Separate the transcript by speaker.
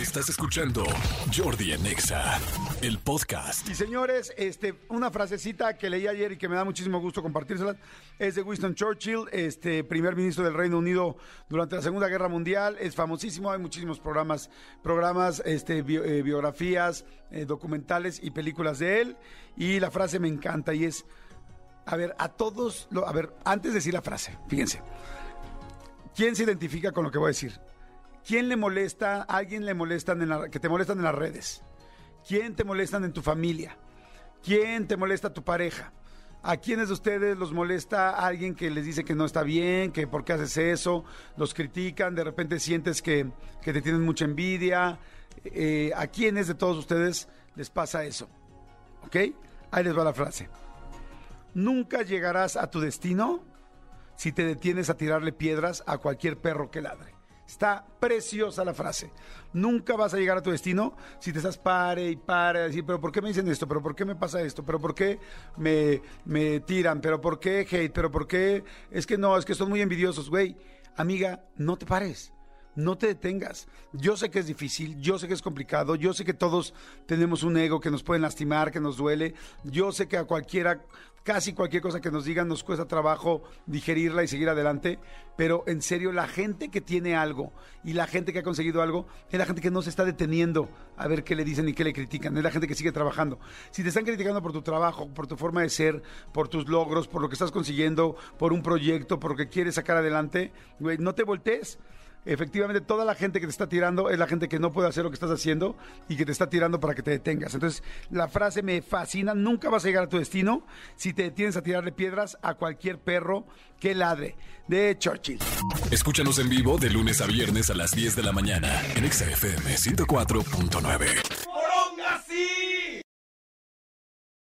Speaker 1: Estás escuchando Jordi Anexa, el podcast.
Speaker 2: Y señores, este, una frasecita que leí ayer y que me da muchísimo gusto compartírsela es de Winston Churchill, este primer ministro del Reino Unido durante la Segunda Guerra Mundial. Es famosísimo, hay muchísimos programas, programas, este, eh, biografías, eh, documentales y películas de él. Y la frase me encanta y es, a ver, a todos, lo- a ver, antes de decir la frase, fíjense, ¿quién se identifica con lo que voy a decir? ¿Quién le molesta, a alguien le molestan que te molestan en las redes? ¿Quién te molestan en tu familia? ¿Quién te molesta tu pareja? ¿A quiénes de ustedes los molesta alguien que les dice que no está bien, que por qué haces eso? Los critican, de repente sientes que, que te tienen mucha envidia. Eh, ¿A quiénes de todos ustedes les pasa eso? ¿Ok? Ahí les va la frase. Nunca llegarás a tu destino si te detienes a tirarle piedras a cualquier perro que ladre. Está preciosa la frase. Nunca vas a llegar a tu destino si te estás pare y pare decir, pero ¿por qué me dicen esto? ¿Pero por qué me pasa esto? ¿Pero por qué me, me tiran? ¿Pero por qué hate? ¿Pero por qué? Es que no, es que son muy envidiosos, güey. Amiga, no te pares. No te detengas. Yo sé que es difícil, yo sé que es complicado, yo sé que todos tenemos un ego que nos puede lastimar, que nos duele. Yo sé que a cualquiera, casi cualquier cosa que nos digan nos cuesta trabajo digerirla y seguir adelante. Pero en serio, la gente que tiene algo y la gente que ha conseguido algo es la gente que no se está deteniendo a ver qué le dicen y qué le critican. Es la gente que sigue trabajando. Si te están criticando por tu trabajo, por tu forma de ser, por tus logros, por lo que estás consiguiendo, por un proyecto, por lo que quieres sacar adelante, güey, no te voltees efectivamente toda la gente que te está tirando es la gente que no puede hacer lo que estás haciendo y que te está tirando para que te detengas. Entonces, la frase me fascina, nunca vas a llegar a tu destino si te detienes a tirarle piedras a cualquier perro que ladre. De Churchill.
Speaker 1: Escúchanos en vivo de lunes a viernes a las 10 de la mañana en Exa FM 104.9.
Speaker 3: ¡Poronga, sí!